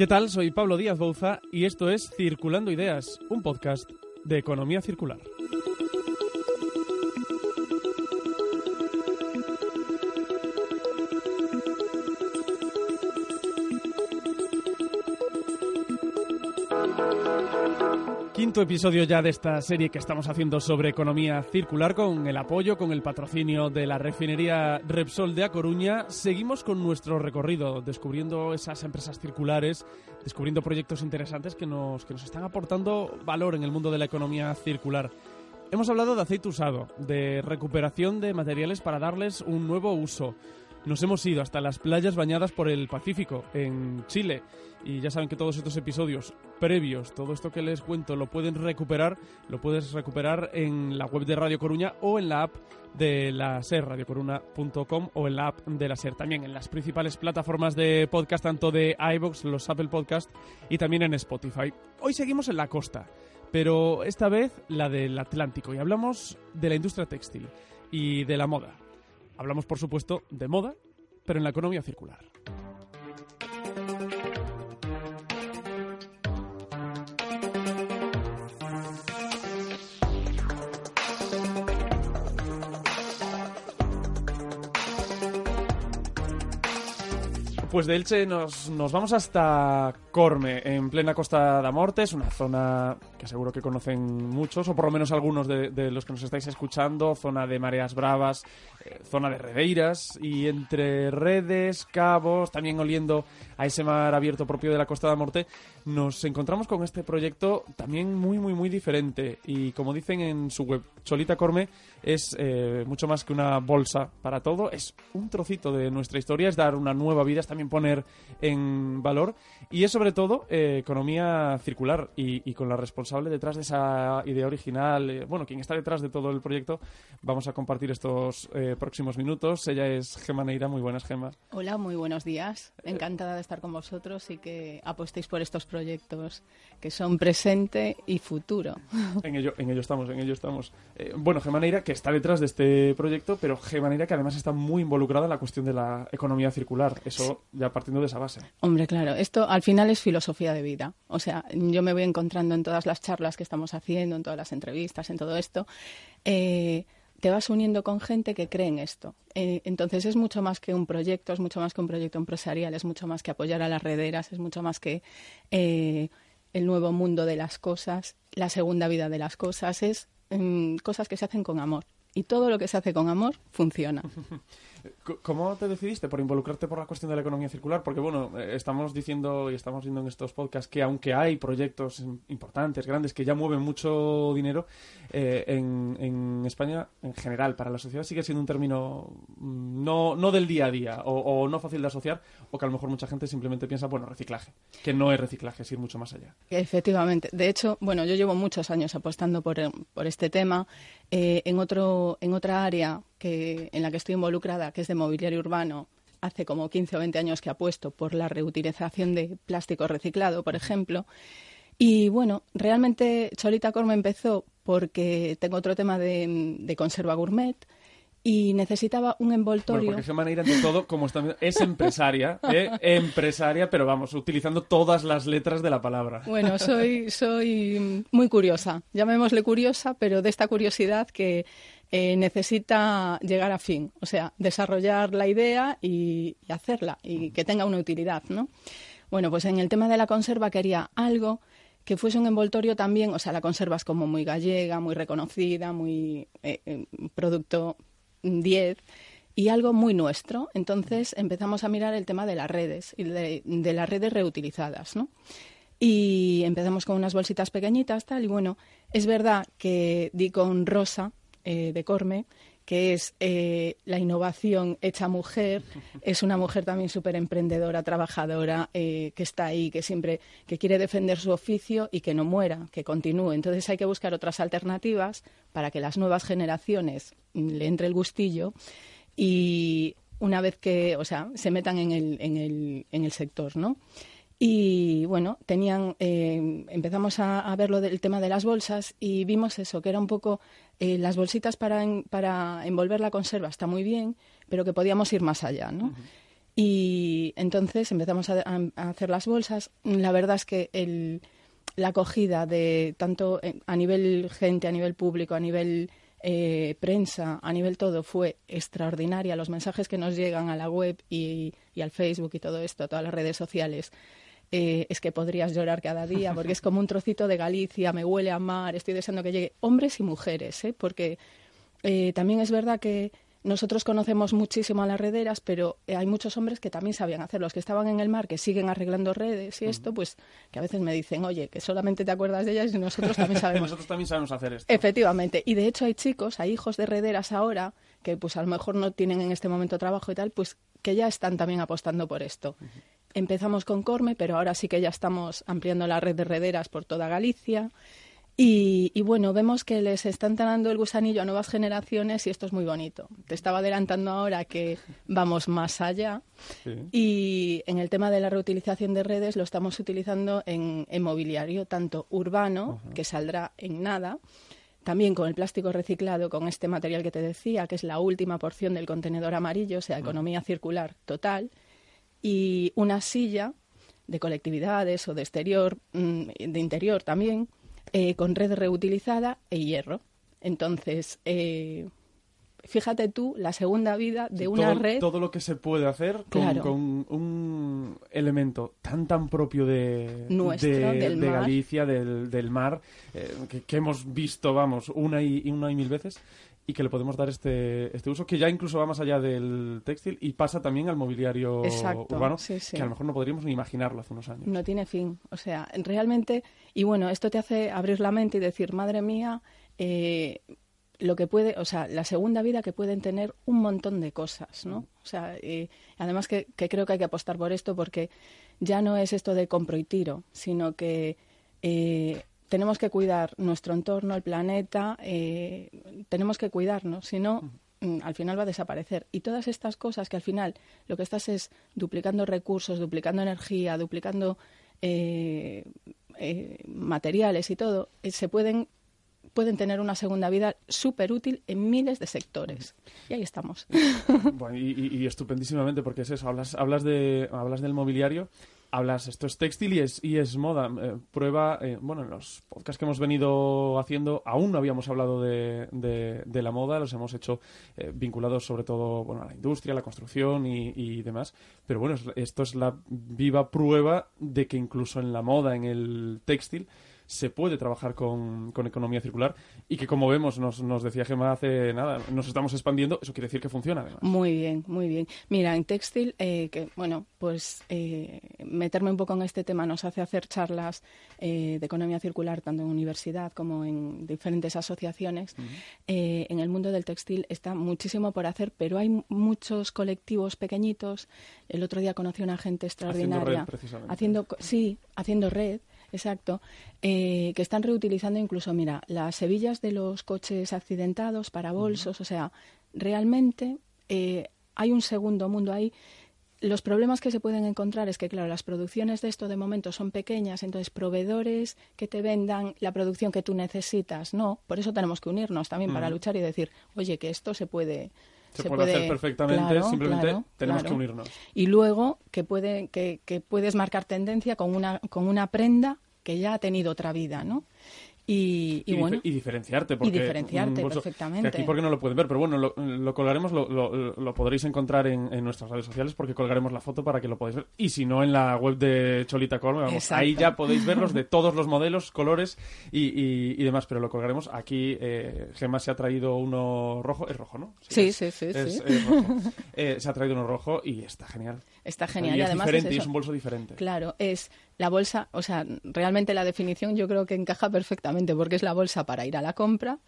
¿Qué tal? Soy Pablo Díaz Bouza y esto es Circulando Ideas, un podcast de economía circular. Quinto episodio ya de esta serie que estamos haciendo sobre economía circular con el apoyo, con el patrocinio de la refinería Repsol de A Coruña. Seguimos con nuestro recorrido, descubriendo esas empresas circulares, descubriendo proyectos interesantes que nos, que nos están aportando valor en el mundo de la economía circular. Hemos hablado de aceite usado, de recuperación de materiales para darles un nuevo uso. Nos hemos ido hasta las playas bañadas por el Pacífico, en Chile. Y ya saben que todos estos episodios previos, todo esto que les cuento, lo pueden recuperar, lo puedes recuperar en la web de Radio Coruña o en la app de la SER, radiocoruna.com o en la app de la SER. También en las principales plataformas de podcast, tanto de iVoox, los Apple Podcast y también en Spotify. Hoy seguimos en la costa, pero esta vez la del Atlántico y hablamos de la industria textil y de la moda. Hablamos, por supuesto, de moda, pero en la economía circular. Pues de Elche nos, nos, vamos hasta Corme, en plena Costa da Morte. Es una zona que seguro que conocen muchos, o por lo menos algunos de, de los que nos estáis escuchando. Zona de mareas bravas, eh, zona de redeiras. Y entre redes, cabos, también oliendo a ese mar abierto propio de la Costa da Morte, nos encontramos con este proyecto también muy, muy, muy diferente. Y como dicen en su web, Cholita Corme es eh, mucho más que una bolsa para todo. Es un trocito de nuestra historia, es dar una nueva vida, es también poner en valor. Y es sobre todo eh, economía circular y, y, con la responsable detrás de esa idea original, eh, bueno, quien está detrás de todo el proyecto, vamos a compartir estos eh, próximos minutos. Ella es Gema Neira, muy buenas Gema. Hola, muy buenos días. Encantada de estar con vosotros y que apostéis por estos proyectos que son presente y futuro. En ello, en ello estamos, en ello estamos. bueno, Gema Neira, que está detrás de este proyecto, pero Gema Neira que además está muy involucrada en la cuestión de la economía circular. Eso ya partiendo de esa base. Hombre, claro, esto al final es filosofía de vida. O sea, yo me voy encontrando en todas las charlas que estamos haciendo, en todas las entrevistas, en todo esto. Eh, te vas uniendo con gente que cree en esto. Eh, entonces es mucho más que un proyecto, es mucho más que un proyecto empresarial, es mucho más que apoyar a las rederas, es mucho más que eh, el nuevo mundo de las cosas, la segunda vida de las cosas, es mm, cosas que se hacen con amor. Y todo lo que se hace con amor funciona. ¿Cómo te decidiste por involucrarte por la cuestión de la economía circular? Porque, bueno, eh, estamos diciendo y estamos viendo en estos podcasts que aunque hay proyectos importantes, grandes, que ya mueven mucho dinero, eh, en, España, en general, para la sociedad sigue siendo un término mm, no, del día a día o, no fácil de asociar, o que a lo mejor mucha gente simplemente piensa, bueno, reciclaje, que no es reciclaje, es ir mucho más allá. Efectivamente. De hecho, bueno, yo llevo muchos años apostando por, por este tema. Eh, en, otro, en otra área que, en la que estoy involucrada, que es de mobiliario urbano, hace como 15 o 20 años que apuesto por la reutilización de plástico reciclado, por ejemplo. Y bueno, realmente Cholita Corme empezó porque tengo otro tema de, de conserva gourmet, y necesitaba un envoltorio. Bueno, porque Gemma Neira, ante todo, como está, es empresaria, ¿eh? empresaria, pero vamos, utilizando todas las letras de la palabra. Bueno, soy, soy muy curiosa, llamémosle curiosa, pero de esta curiosidad que eh, necesita llegar a fin, o sea, desarrollar la idea y, y hacerla y que tenga una utilidad, ¿no? Bueno, pues en el tema de la conserva quería algo que fuese un envoltorio también, o sea, la conserva es como muy gallega, muy reconocida, muy eh, eh, producto 10 y algo muy nuestro. Entonces empezamos a mirar el tema de las redes y de, de, las redes reutilizadas, ¿no? Y empezamos con unas bolsitas pequeñitas, tal, y bueno, es verdad que di con Rosa eh, de Corme, que es eh, la innovación hecha mujer, es una mujer también súper emprendedora, trabajadora, eh, que está ahí, que siempre que quiere defender su oficio y que no muera, que continúe. Entonces hay que buscar otras alternativas para que las nuevas generaciones le entre el gustillo y una vez que, o sea, se metan en el, en el, en el sector, ¿no? Y bueno, tenían, empezamos a, a, ver lo del tema de las bolsas y vimos eso, que era un poco eh, las bolsitas para, en, para envolver la conserva está muy bien, pero que podíamos ir más allá, ¿no? Uh -huh. Y Entonces empezamos a, hacer las bolsas. La verdad es que el, la acogida de tanto a nivel gente, a nivel público, a nivel eh, prensa, a nivel todo, fue extraordinaria. Los mensajes que nos llegan a la web y, y al Facebook y todo esto, a todas las redes sociales, eh, es que podrías llorar cada día, porque es como un trocito de Galicia, me huele a mar, estoy deseando que llegue. Hombres y mujeres, ¿eh? porque eh, también es verdad que nosotros conocemos muchísimo a las rederas, pero hay muchos hombres que también sabían hacerlo. Los que estaban en el mar, que siguen arreglando redes y esto, pues que a veces me dicen, oye, que solamente te acuerdas de ellas y nosotros también sabemos. nosotros también sabemos hacer esto. Efectivamente. Y de hecho hay chicos, hay hijos de rederas ahora, que pues a lo mejor no tienen en este momento trabajo y tal, pues que ya están también apostando por esto. Empezamos con Corme, pero ahora sí que ya estamos ampliando la red de rederas por toda Galicia. Y, bueno, vemos que les están dando el gusanillo a nuevas generaciones y esto es muy bonito. Te estaba adelantando ahora que vamos más allá y en el tema de la reutilización de redes lo estamos utilizando en, mobiliario, tanto urbano, que saldrá en nada, también con el plástico reciclado, con este material que te decía, que es la última porción del contenedor amarillo, o sea, economía circular total, y una silla de colectividades o de exterior, mm, de interior también, eh, con red reutilizada e hierro. Entonces, eh, fíjate tú la segunda vida de una red. Todo lo que se puede hacer con, un elemento tan tan propio de, de, Galicia, del, del mar, eh, que, hemos visto, vamos, una y, una y mil veces y que le podemos dar este, este uso, que ya incluso va más allá del textil y pasa también al mobiliario urbano, que a lo mejor no podríamos ni imaginarlo hace unos años. No tiene fin. O sea, realmente, y bueno, esto te hace abrir la mente y decir, madre mía, eh, lo que puede, o sea, la segunda vida que pueden tener un montón de cosas, ¿no? O sea, además que, creo que hay que apostar por esto porque ya no es esto de compro y tiro, sino que eh, tenemos que cuidar nuestro entorno, el planeta, eh, tenemos que cuidarnos, si no, mm, al final va a desaparecer. Y todas estas cosas que al final lo que estás es duplicando recursos, duplicando energía, duplicando eh, eh, materiales y todo, se pueden pueden tener una segunda vida súper útil en miles de sectores. Y ahí estamos. Bueno, y, estupendísimamente, porque es eso, hablas, hablas, de, hablas del mobiliario hablas, esto es textil y es, y es moda. Eh, prueba, eh, bueno, en los podcasts que hemos venido haciendo, aún no habíamos hablado de, de, la moda, los hemos hecho eh, vinculados sobre todo bueno, a la industria, a la construcción y, y, demás. Pero bueno, esto es la viva prueba de que incluso en la moda, en el textil, se puede trabajar con, con economía circular y que, como vemos, nos, nos decía Gemma hace nada, nos estamos expandiendo, eso quiere decir que funciona además. Muy bien, muy bien. Mira, en textil, eh, que bueno, pues eh, meterme un poco en este tema nos hace hacer charlas eh, de economía circular tanto en universidad como en diferentes asociaciones. en el mundo del textil está muchísimo por hacer, pero hay muchos colectivos pequeñitos. El otro día conocí a una gente extraordinaria. Haciendo, sí, haciendo red Exacto. Eh, que están reutilizando incluso, mira, las hebillas de los coches accidentados para bolsos. O sea, realmente eh, hay un segundo mundo ahí. Los problemas que se pueden encontrar es que, claro, las producciones de esto de momento son pequeñas, entonces proveedores que te vendan la producción que tú necesitas, no. Por eso tenemos que unirnos también para luchar y decir, oye, que esto se puede, se, puede, hacer perfectamente, simplemente tenemos que unirnos. Y luego que, puede, que, que, puedes marcar tendencia con una, con una prenda que ya ha tenido otra vida, ¿no? Y, bueno. Y diferenciarte. Porque y diferenciarte, perfectamente. aquí porque no lo pueden ver, pero bueno, lo, colgaremos, lo, lo, podréis encontr en, en, nuestras redes sociales porque colgaremos la foto para que lo podáis ver. Y si no, en la web de Cholita Corme, vamos, ahí ya podéis verlos de todos los modelos, colores y, y, demás, pero lo colgaremos. Aquí eh, Gemma se ha traído uno rojo, es rojo, ¿no? Sí, sí, sí. sí, eh, se ha traído uno rojo y está genial. Está genial. Y, además diferente, es, es un bolso diferente. Claro, es la bolsa, o sea, realmente la definición yo creo que encaja perfectamente porque es la bolsa para ir a la compra,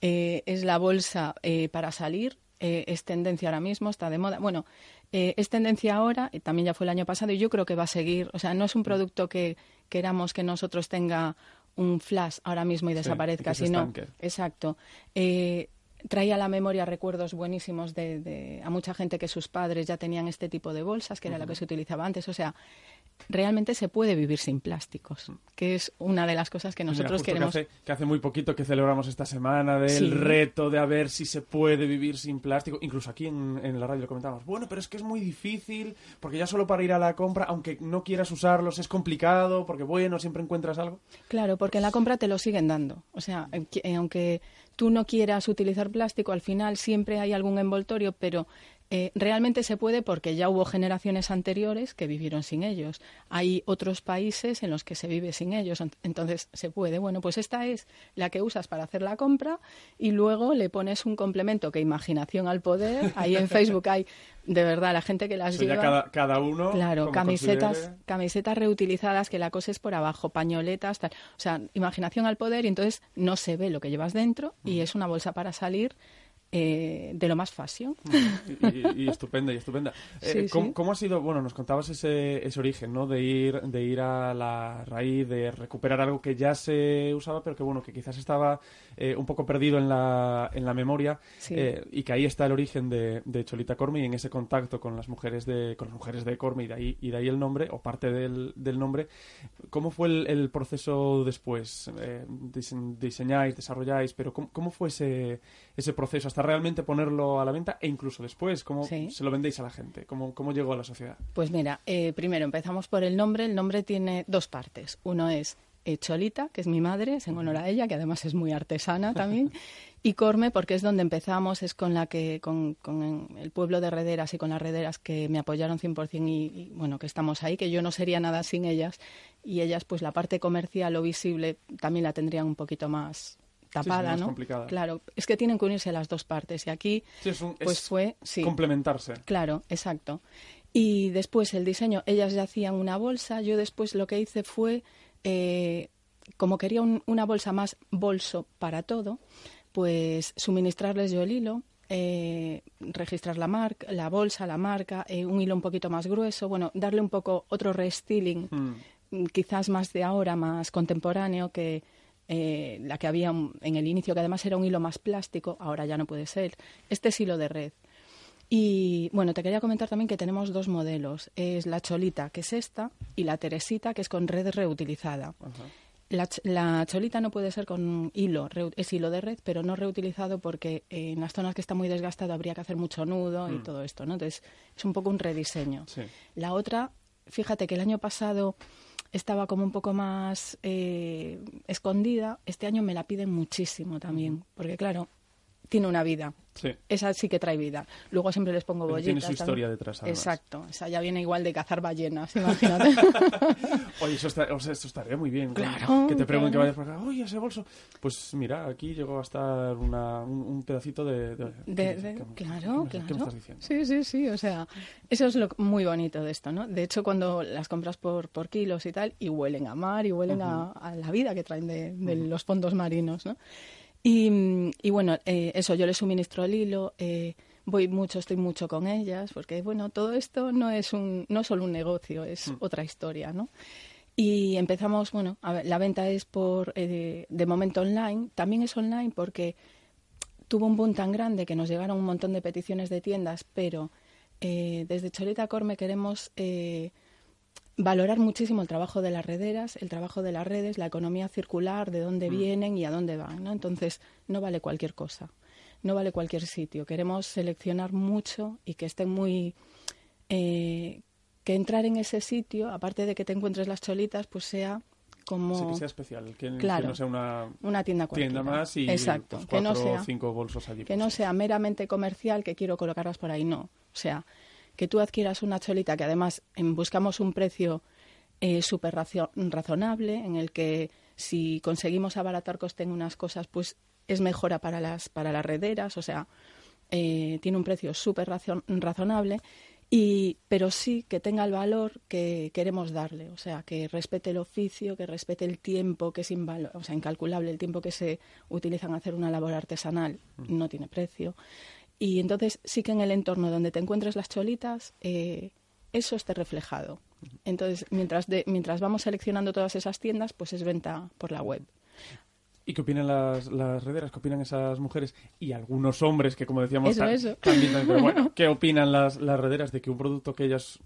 eh, es la bolsa eh, para salir, eh, es tendencia ahora mismo, está de moda. Bueno, es tendencia ahora, y también ya fue el año pasado, y yo creo que va a seguir. O sea, no es un producto que queramos que nosotros tenga un flash ahora mismo y desaparezca, sino. Exacto. trae a la memoria recuerdos buenísimos de, a mucha gente que sus padres ya tenían este tipo de bolsas, que era lo que se utilizaba antes. O sea, realmente se puede vivir sin plásticos, que es una de las cosas que Mira, nosotros queremos. Que hace, que hace muy poquito que celebramos esta semana del Sí. reto de a ver si se puede vivir sin plástico. Incluso aquí en, en la radio lo comentábamos. Bueno, pero es que es muy difícil, porque ya solo para ir a la compra, aunque no quieras usarlos, es complicado, porque bueno, siempre encuentras algo. Claro, porque en la compra te lo siguen dando. O sea, eh, aunque tú no quieras utilizar plástico, al final siempre hay algún envoltorio, pero eh, realmente se puede porque ya hubo generaciones anteriores que vivieron sin ellos. Hay otros países en los que se vive sin ellos, ent- entonces se puede. Bueno, pues esta es la que usas para hacer la compra y luego le pones un complemento que imaginación al poder. Ahí en Facebook hay, de verdad, la gente que las lleva. cada, cada uno. Claro, camisetas, considere. camisetas reutilizadas que la coses por abajo, pañoletas, tal. O sea, imaginación al poder y entonces no se ve lo que llevas dentro y es una bolsa para salir eh, de lo más fashion. y, y- estupenda y estupenda. Eh, Sí, ¿cómo, sí. cómo ha sido? Bueno, nos contabas ese, ese origen, ¿no? De ir, de ir a la raíz, de recuperar algo que ya se usaba, pero que bueno, que quizás estaba eh, un poco perdido en la, en la memoria Sí. eh, y que ahí está el origen de, de Cholita Corme y en ese contacto con las mujeres de, con las mujeres de Corme y de ahí, y de ahí el nombre o parte del, del nombre. ¿Cómo fue el, el proceso después? Eh, dise- diseñáis, desarrolláis, pero ¿cómo, cómo fue ese, ese proceso hasta realmente ponerlo a la venta e incluso después? ¿Cómo Sí. se lo vendéis a la gente? ¿Cómo, cómo llegó a la sociedad? Pues mira, eh, primero empezamos por el nombre. El nombre tiene dos partes. Uno es eh, Cholita, que es mi madre, es en honor a ella, que además es muy artesana también. Y Corme, porque es donde empezamos, es con la que, con, con el pueblo de Rederas y con las Rederas que me apoyaron 100% y, y, bueno, que estamos ahí, que yo no sería nada sin ellas. Y ellas, pues la parte comercial o visible también la tendrían un poquito más tapada, ¿no? complicada. Claro, es que tienen que unirse las dos partes. Y aquí, Sí, es un- pues es fue, sí. complementarse. Claro, exacto. Y después el diseño, ellas ya hacían una bolsa, yo después lo que hice fue, eh, como quería un- una bolsa más bolso para todo, pues suministrarles yo el hilo, eh, registrar la marca, la bolsa, la marca, eh, un hilo un poquito más grueso, bueno, darle un poco otro restyling, Mm. mm, quizás más de ahora, más contemporáneo que eh, la que había en el inicio, que además era un hilo más plástico, ahora ya no puede ser. Este es hilo de red. Y bueno, te quería comentar también que tenemos dos modelos. Es la cholita, que es esta, y la teresita, que es con red reutilizada. La, ch- la cholita no puede ser con hilo, es hilo de red, pero no reutilizado porque eh, en las zonas que está muy desgastado habría que hacer mucho nudo y todo esto, ¿no? Entonces es un poco un rediseño. Sí. La otra, fíjate que el año pasado estaba como un poco más eh, escondida, este año me la piden muchísimo también, porque claro, tiene una vida. Sí. Esa sí que trae vida. Luego siempre les pongo bollitas. tiene su también. historia detrás, además. Exacto. Esa ya viene igual de cazar ballenas, imagínate. Oye, eso, está- o sea, esto estaría muy bien. Claro, Que te pregunten que vayas por acá, oye, ese bolso. Pues mira, aquí llegó a estar una, un, un pedacito de. de- De- ¿qué- de- qué- qué- claro, qué- claro. ¿Qué me estás diciendo? Sí, sí, sí. O sea, eso es lo muy bonito de esto, ¿no? De hecho, cuando las compras por, por kilos y tal, y huelen a mar y huelen a, a la vida que traen de, de los fondos marinos, ¿no? Y, mm, y bueno, eh, eso, yo les suministro el hilo, eh, voy mucho, estoy mucho con ellas, porque bueno, todo esto no es un, no es solo un negocio, es otra historia, ¿no? Y empezamos, bueno, a ver, la venta es por, eh, de, momento online, también es online porque tuvo un boom tan grande que nos llegaron un montón de peticiones de tiendas, pero eh, desde Cholita Corme queremos eh, valorar muchísimo el trabajo de las rederas, el trabajo de las redes, la economía circular, de dónde vienen y a dónde van. ¿no? Entonces, no vale cualquier cosa, no vale cualquier sitio. Queremos seleccionar mucho y que estén muy... eh, que entrar en ese sitio, aparte de que te encuentres las cholitas, pues sea como Sí, que sea especial. Que, que Claro. no sea una una tienda cualquiera. tienda más y Exacto, pues, que no cuatro o sea cinco bolsos allí. que no puestos. sea meramente comercial que quiero colocarlas por ahí, no. O sea, que tú adquieras una cholita que además em, buscamos un precio eh, súper razonable en el que si conseguimos abaratar coste en unas cosas, pues es mejora para las, para las rederas, o sea, eh, tiene un precio súper razonable. Y, pero sí que tenga el valor que queremos darle, o sea, que respete el oficio, que respete el tiempo, que es invalo- o sea, incalculable, el tiempo que se utiliza en hacer una labor artesanal no tiene precio. Y entonces sí que en el entorno donde te encuentres las cholitas, eh, eso esté reflejado. Entonces, mientras, de, mientras vamos seleccionando todas esas tiendas, pues es venta por la web. ¿Y qué opinan las, las rederas? ¿Qué opinan esas mujeres? Y algunos hombres que, como decíamos, Eso, ta- eso. también, también, pero bueno, ¿qué opinan las, las rederas de que un producto que ellas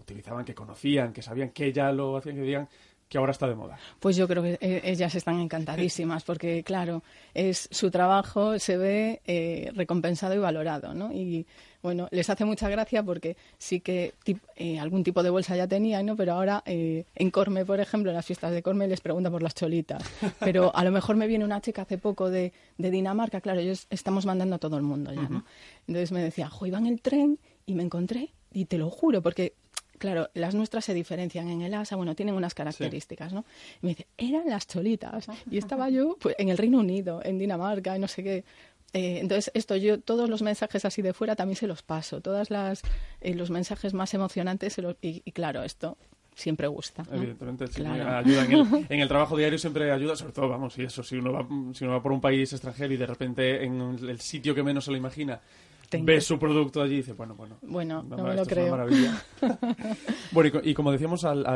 utilizaban, que conocían, que sabían que ya lo hacían, que digan que ahora está de moda? Pues yo creo que eh, ellas están encantadísimas porque, claro, es su trabajo se ve eh, recompensado y valorado, ¿no? Y bueno, les hace mucha gracia porque sí que eh, algún tipo de bolsa ya tenían, ¿no? Pero ahora en Corme, por ejemplo, en las fiestas de Corme les preguntan por las cholitas. Pero a lo mejor me viene una chica hace poco de, Dinamarca, claro, ellos estamos mandando a todo el mundo ya, ¿no? Entonces me decía, jo, iba en el tren y me encontré, y te lo juro, porque claro, las nuestras se diferencian en el asa, bueno, tienen unas características, ¿no? Y me dice, eran las cholitas. Y estaba yo pues, en el Reino Unido, en Dinamarca, y no sé qué. Eh, entonces, esto yo, todos los mensajes así de fuera también se los paso, todos eh, los mensajes más emocionantes, se los, y, claro, esto siempre gusta. Evidentemente, sí, ayuda en el, en el, trabajo diario siempre ayuda, sobre todo, vamos, y eso, si uno va, si uno va por un país extranjero y de repente en el sitio que menos se lo imagina ve su producto allí y dice, bueno, bueno. Bueno, no, me lo creo. maravilla. bueno, y, como decíamos al,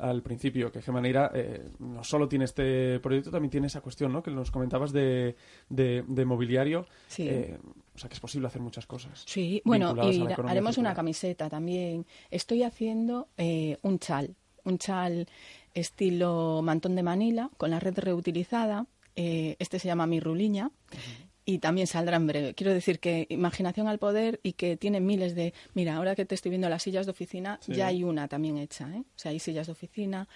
al, principio, que Gemaneira eh, no solo tiene este proyecto, también tiene esa cuestión, ¿no? Que nos comentabas de, de, mobiliario. Sí. Eh, o sea, que es posible hacer muchas cosas. Sí, bueno, y haremos una camiseta también. Estoy haciendo eh, un chal, un chal estilo mantón de Manila, con la red reutilizada. este se llama Mi Ruliña y también saldrá en breve. Quiero decir que imaginación al poder y que tiene miles de... Mira, ahora que te estoy viendo las sillas de oficina, ya hay una también hecha, ¿eh? O sea, hay sillas de oficina,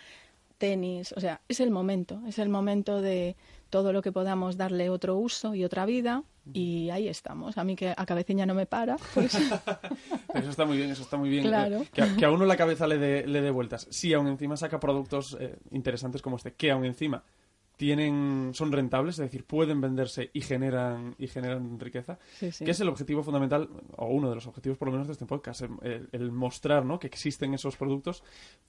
tenis, o sea, es el momento, es el momento de todo lo que podamos darle otro uso y otra vida y ahí estamos. A mí que a cabecilla no me para, pues... eso está muy bien, eso está muy bien. Claro. Que, a uno la cabeza le dé le dé vueltas. Sí, aún encima saca productos eh, interesantes como este, que aún encima tienen son rentables, es decir, pueden venderse y generan y generan riqueza, que es el objetivo fundamental o uno de los objetivos por lo menos de este podcast, el, mostrar, ¿no? que existen esos productos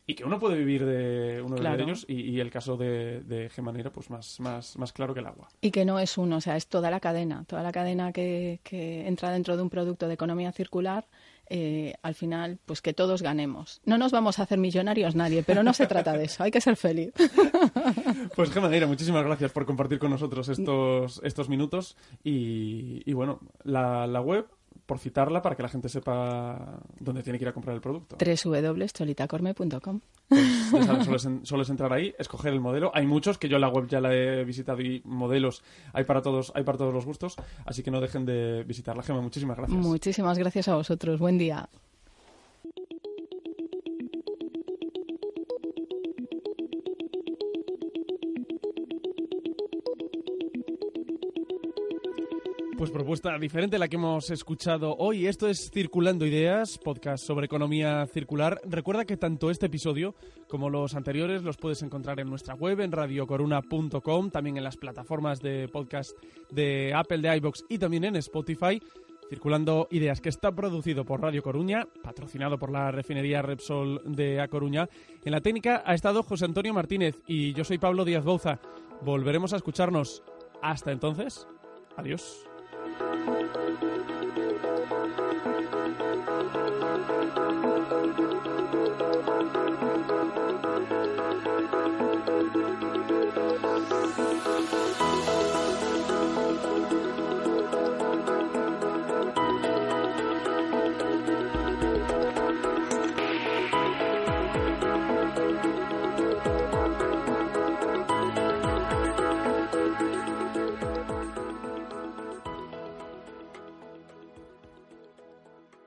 y que uno puede vivir de uno de ellos y, el caso de, de Gemanera pues más, más, más claro que el agua. Y que no es uno, o sea, es toda la cadena, toda la cadena que, que entra dentro de un producto de economía circular eh, al final, pues que todos ganemos. No nos vamos a hacer millonarios nadie, pero no se trata de eso, hay que ser feliz. Pues Gemma muchísimas gracias por compartir con nosotros estos, estos minutos y, bueno, la, la web por citarla para que la gente sepa dónde tiene que ir a comprar el producto. www.cholitacorme.com pues solo, es, entrar ahí, escoger el modelo. Hay muchos que yo en la web ya la he visitado y modelos hay para todos, hay para todos los gustos, así que no dejen de visitarla. Gema, muchísimas gracias. Muchísimas gracias a vosotros. Buen día. Pues propuesta diferente a la que hemos escuchado hoy. Esto es Circulando Ideas, podcast sobre economía circular. Recuerda que tanto este episodio como los anteriores los puedes encontrar en nuestra web, en radiocoruna.com, también en las plataformas de podcast de Apple, de iBox y también en Spotify. Circulando Ideas, que está producido por Radio Coruña, patrocinado por la refinería Repsol de A Coruña. En la técnica ha estado José Antonio Martínez y yo soy Pablo Díaz Bouza. Volveremos a escucharnos. Hasta entonces, adiós. Thank you.